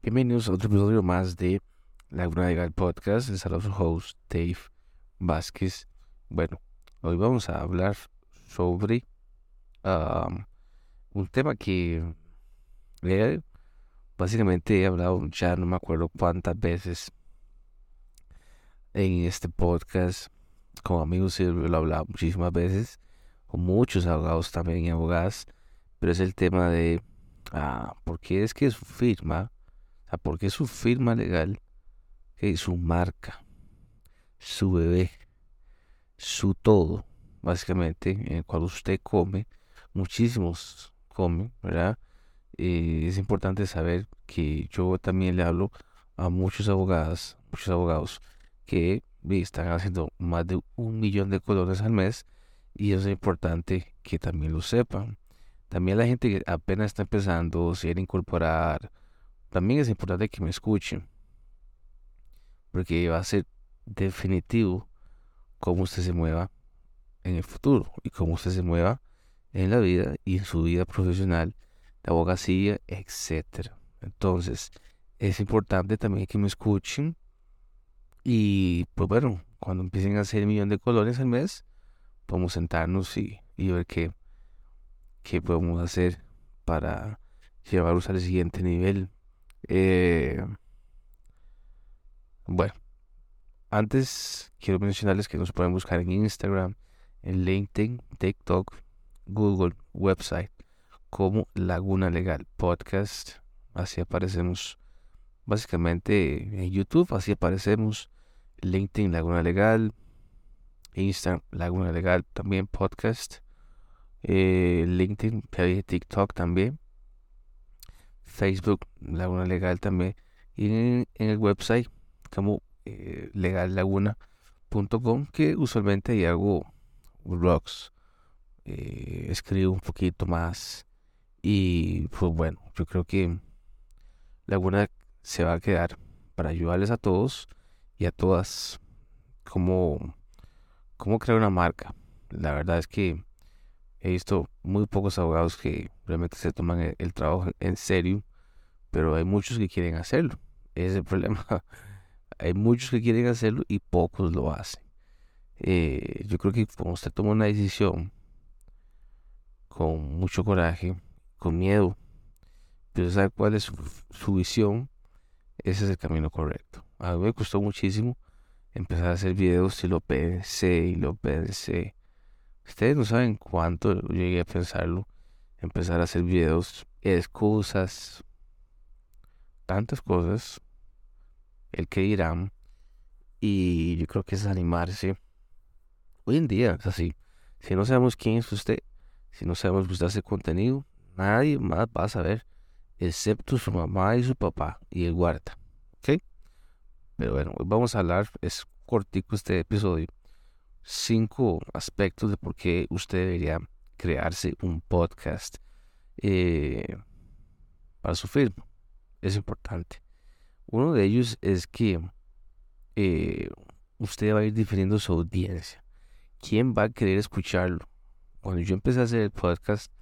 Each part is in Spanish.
Bienvenidos a otro episodio más de Laguna Legal Podcast. Les saludo su host Dave Vázquez. Bueno, hoy vamos a hablar sobre un tema que básicamente he hablado ya no me acuerdo cuántas veces en este podcast. Con amigos lo he hablado muchísimas veces, con muchos abogados también y abogadas, pero es el tema de ah, por qué es que su firma porque su firma legal, su marca, su bebé, su todo, básicamente, en el cual usted come, muchísimos comen, ¿verdad? Eh, es importante saber que yo también le hablo a muchos abogados, muchos abogados que están haciendo más de un millón de colones al mes y es importante que también lo sepan. También la gente que apenas está empezando, quiere incorporar también es importante que me escuchen, porque va a ser definitivo cómo usted se mueva en el futuro y cómo usted se mueva en la vida y en su vida profesional, la abogacía, etc. Entonces, es importante también que me escuchen y pues bueno, cuando empiecen a hacer un millón de colores al mes, podemos sentarnos y, y ver qué, qué podemos hacer para llevarlos al siguiente nivel eh, bueno, antes quiero mencionarles que nos pueden buscar en Instagram, en LinkedIn, TikTok, Google, website, como Laguna Legal Podcast. Así aparecemos básicamente en YouTube, así aparecemos. LinkedIn Laguna Legal, Instagram Laguna Legal también podcast, eh, LinkedIn, TikTok también. Facebook, Laguna Legal también, y en, el website como eh, legallaguna.com, que usualmente hago blogs, eh, escribo un poquito más, y pues bueno, yo creo que Laguna se va a quedar para ayudarles a todos y a todas cómo, cómo crear una marca. La verdad es que he visto muy pocos abogados que realmente se toman el trabajo en serio pero hay muchos que quieren hacerlo. Ese es el problema. hay muchos que quieren hacerlo y pocos lo hacen. Eh, yo creo que cuando usted toma una decisión con mucho coraje, con miedo, pero sabe cuál es su, visión, ese es el camino correcto. A mí me costó muchísimo empezar a hacer videos y lo pensé y lo pensé. Ustedes no saben cuánto llegué a pensarlo. Empezar a hacer videos, excusas, tantas cosas, el que dirán, y yo creo que es animarse. Hoy en día es así. Si no sabemos quién es usted, si no sabemos usted hace contenido, nadie más va a saber, excepto su mamá y su papá y el guarda. ¿Ok? Pero bueno, hoy vamos a hablar, es cortico este episodio, cinco aspectos de por qué usted debería crearse un podcast eh, para su firma es importante. Uno de ellos es que eh, usted va a ir difiriendo su audiencia. ¿Quién va a querer escucharlo? Cuando yo empecé a hacer el podcast,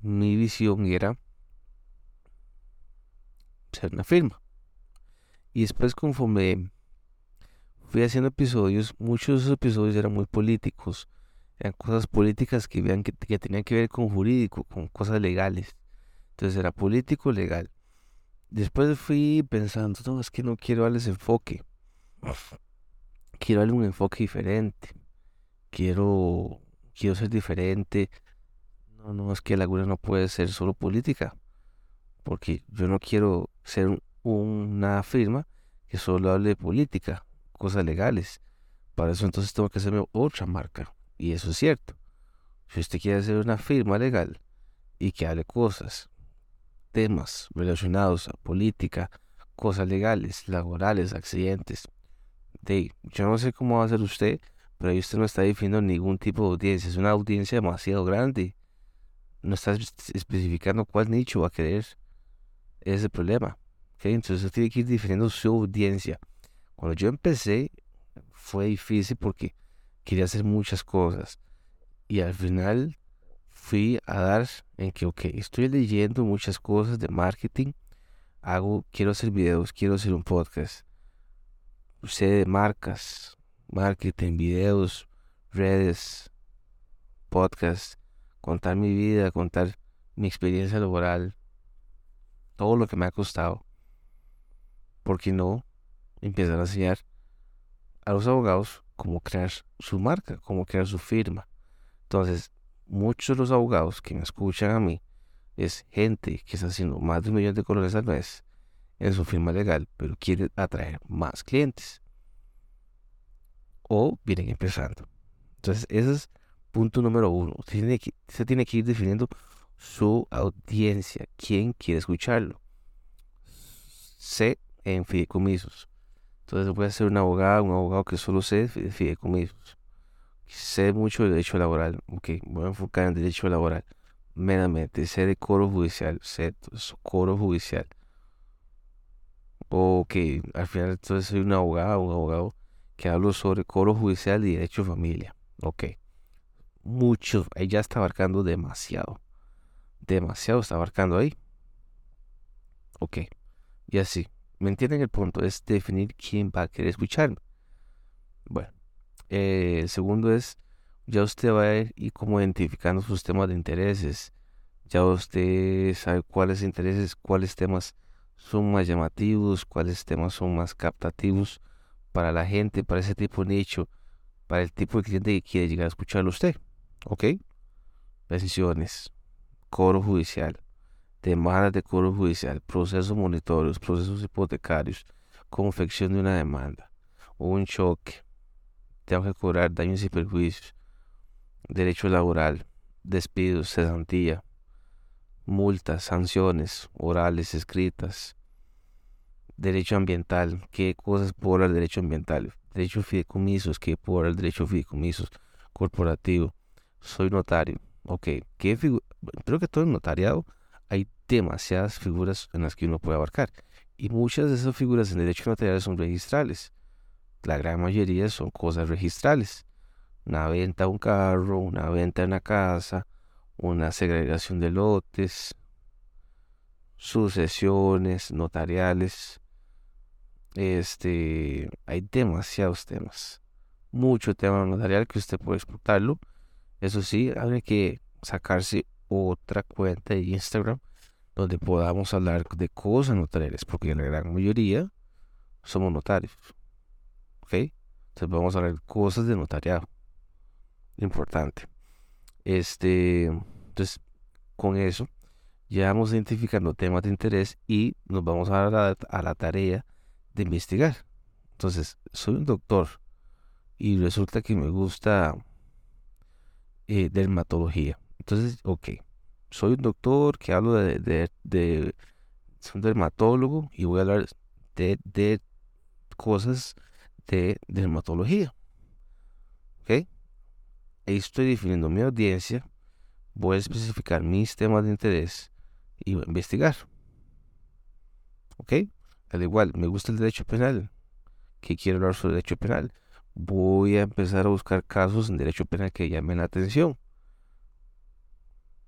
mi visión era ser una firma. Y después conforme fui haciendo episodios, muchos de esos episodios eran muy políticos. Eran cosas políticas que, vean que, que tenían que ver con jurídico, con cosas legales. Entonces era político legal. Después fui pensando, no, es que no quiero darles enfoque. Quiero darle un enfoque diferente. Quiero, quiero ser diferente. No, no, es que Laguna no puede ser solo política. Porque yo no quiero ser una firma que solo hable de política, cosas legales. Para eso entonces tengo que hacerme otra marca. Y eso es cierto. Si usted quiere hacer una firma legal y que hable cosas temas relacionados a política, cosas legales, laborales, accidentes. De, yo no sé cómo va a ser usted, pero ahí usted no está definiendo ningún tipo de audiencia. Es una audiencia demasiado grande. No está especificando cuál nicho va a querer. Ese es el problema. Entonces usted tiene que ir definiendo su audiencia. Cuando yo empecé fue difícil porque quería hacer muchas cosas. Y al final fui a dar en que, ok, estoy leyendo muchas cosas de marketing, hago, quiero hacer videos, quiero hacer un podcast. Sé de marcas, marketing, videos, redes, podcast, contar mi vida, contar mi experiencia laboral, todo lo que me ha costado. ¿Por qué no empezar a enseñar a los abogados cómo crear su marca, cómo crear su firma? Entonces, muchos de los abogados que me escuchan a mí es gente que está haciendo más de un millón de colores al mes en su firma legal, pero quiere atraer más clientes. O vienen empezando. Entonces, ese es punto número uno. Se tiene que, ir definiendo su audiencia, quién quiere escucharlo. Sé en fideicomisos. Entonces voy a ser un abogado, un abogado que solo sé de fideicomisos. Sé mucho de derecho laboral. Ok, voy a enfocar en derecho laboral. Meramente, sé de coro judicial, sé coro judicial. Ok, al final entonces soy un abogado, un abogado que hablo sobre coro judicial y derecho de familia. Ok, mucho, ahí ya está abarcando demasiado. Demasiado está abarcando ahí. Ok, y así. ¿Me entienden el punto? Es definir quién va a querer escucharme. Bueno, eh, el segundo es, ya usted va a ir como identificando sus temas de intereses. Ya usted sabe cuáles intereses, cuáles temas son más llamativos, cuáles temas son más captativos para la gente, para ese tipo de nicho, para el tipo de cliente que quiere llegar a escucharlo usted. ¿Ok? Decisiones, coro judicial, demandas de coro judicial, procesos monitorios, procesos hipotecarios, confección de una demanda, un choque, tengo que cobrar daños y perjuicios, derecho laboral, despidos, cesantía, multas, sanciones orales, escritas, derecho ambiental, qué cosas por el derecho ambiental, derecho fideicomisos, qué por el derecho fideicomisos corporativo, soy notario, ok, ¿qué creo que todo el notariado demasiadas figuras en las que uno puede abarcar y muchas de esas figuras en derecho notarial son registrales, la gran mayoría son cosas registrales, una venta de un carro, una venta de una casa, una segregación de lotes, sucesiones notariales. Este, hay demasiados temas. Mucho tema notarial que usted puede explotarlo. Eso sí, hay que sacarse otra cuenta de Instagram donde podamos hablar de cosas notariales, porque la gran mayoría somos notarios. ¿Ok? Entonces vamos a hablar cosas de notariado. Importante. Este, entonces, con eso, ya vamos identificando temas de interés y nos vamos a dar a la tarea de investigar. Entonces, soy un doctor y resulta que me gusta eh, dermatología. Entonces, ok, soy un doctor que hablo de, de, de soy un dermatólogo y voy a hablar de, de cosas de dermatología. ¿Ok? Ahí estoy definiendo mi audiencia, voy a especificar mis temas de interés y voy a investigar. ¿Ok? Al igual, me gusta el derecho penal. que quiero hablar sobre derecho penal? Voy a empezar a buscar casos en derecho penal que llamen la atención.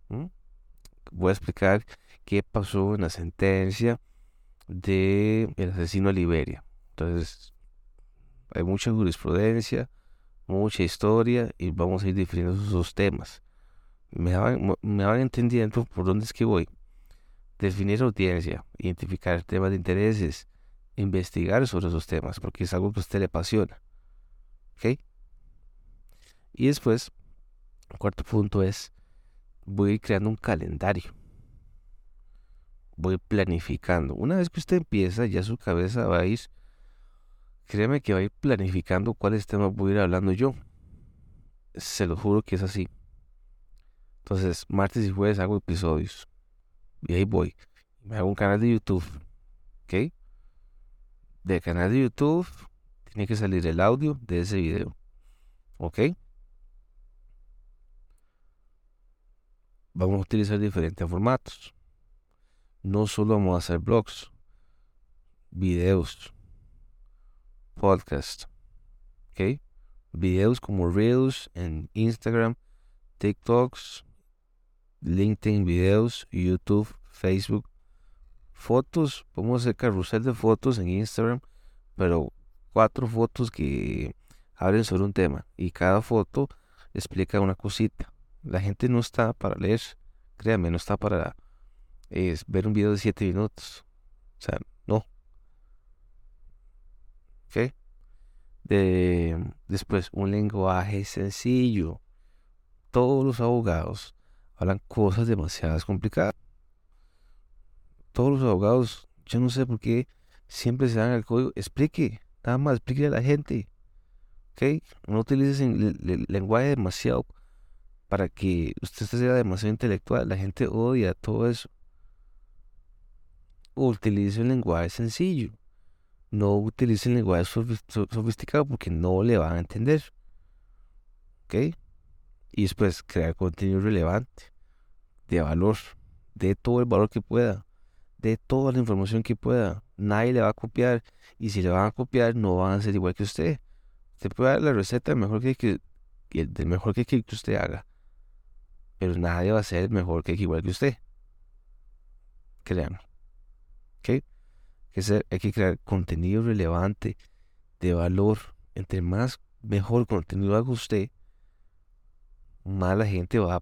¿Mm? Voy a explicar qué pasó en la sentencia de el asesino a Liberia. Entonces, hay mucha jurisprudencia, mucha historia y vamos a ir definiendo esos temas. Me van, me van entendiendo por dónde es que voy. Definir audiencia, identificar temas de intereses, investigar sobre esos temas, porque es algo que a usted le apasiona. ¿Ok? Y después, el cuarto punto es, voy a ir creando un calendario. Voy planificando. Una vez que usted empieza, ya su cabeza va a ir Créeme que va a ir planificando cuáles temas voy a ir hablando yo. Se lo juro que es así. Entonces, martes y jueves hago episodios. Y ahí voy. Me hago un canal de YouTube. ¿Ok? Del canal de YouTube tiene que salir el audio de ese video. ¿Ok? Vamos a utilizar diferentes formatos. No solo vamos a hacer blogs, videos, podcast. ¿Ok? Videos como Reels en Instagram, TikToks, LinkedIn videos, YouTube, Facebook, fotos, podemos hacer carrusel de fotos en Instagram, pero cuatro fotos que hablen sobre un tema y cada foto explica una cosita. La gente no está para leer, créanme, no está para ver un video de siete minutos. O sea, no. ¿Ok? De, después, un lenguaje sencillo. Todos los abogados hablan cosas demasiado complicadas. Todos los abogados, yo no sé por qué siempre se dan el código. Explique, nada más, explique a la gente. ¿Ok? No utilices el, lenguaje demasiado para que usted sea demasiado intelectual. La gente odia todo eso. Utilice un lenguaje sencillo. No utilice el lenguaje sofisticado porque no le van a entender. ¿Ok? Y después crear contenido relevante, de valor, de todo el valor que pueda, de toda la información que pueda. Nadie le va a copiar y si le van a copiar no van a ser igual que usted. Usted puede dar la receta mejor que, que, del mejor que, que usted haga, pero nadie va a ser mejor que igual que usted. Créanme. ¿Ok? hay que crear contenido relevante, de valor. Entre más mejor contenido haga usted, más la gente va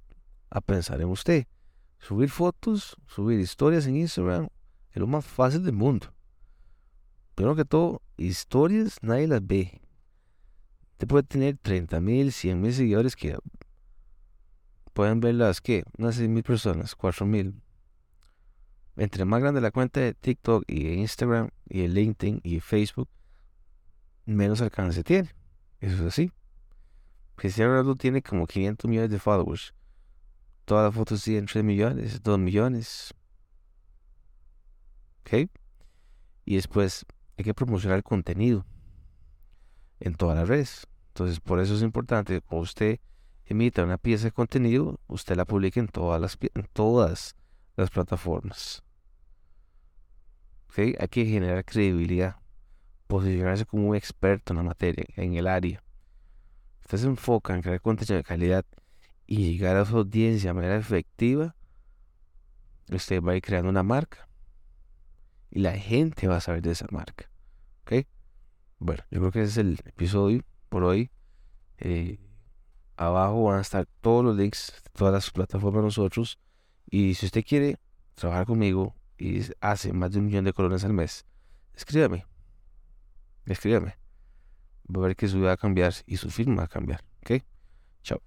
a, pensar en usted. Subir fotos, subir historias en Instagram es lo más fácil del mundo. Primero que todo, historias nadie las ve. Usted puede tener 30 mil, 100 mil seguidores que pueden verlas, ¿qué? Unas 6 mil personas, 4 mil. Entre más grande la cuenta de TikTok y Instagram y de LinkedIn y Facebook, menos alcance tiene. Eso es así. Cristiano Ronaldo tiene como 500 millones de followers. Todas las fotos tienen 3 millones, 2 millones. ¿Ok? Y después hay que promocionar el contenido en todas las redes. Entonces, por eso es importante que cuando usted emita una pieza de contenido, usted la publique en todas las, todas las plataformas. Hay que generar credibilidad, posicionarse como un experto en la materia, en el área usted se enfoca en crear contenido de calidad y llegar a su audiencia de manera efectiva, usted va a ir creando una marca. Y la gente va a saber de esa marca. ¿Ok? Bueno, yo creo que ese es el episodio por hoy. Eh, abajo van a estar todos los links de todas las plataformas de nosotros. Y si usted quiere trabajar conmigo y hace más de un millón de colones al mes, escríbame. Escríbame va a ver que su vida va a cambiar y su firma va a cambiar. ¿Ok? Chao.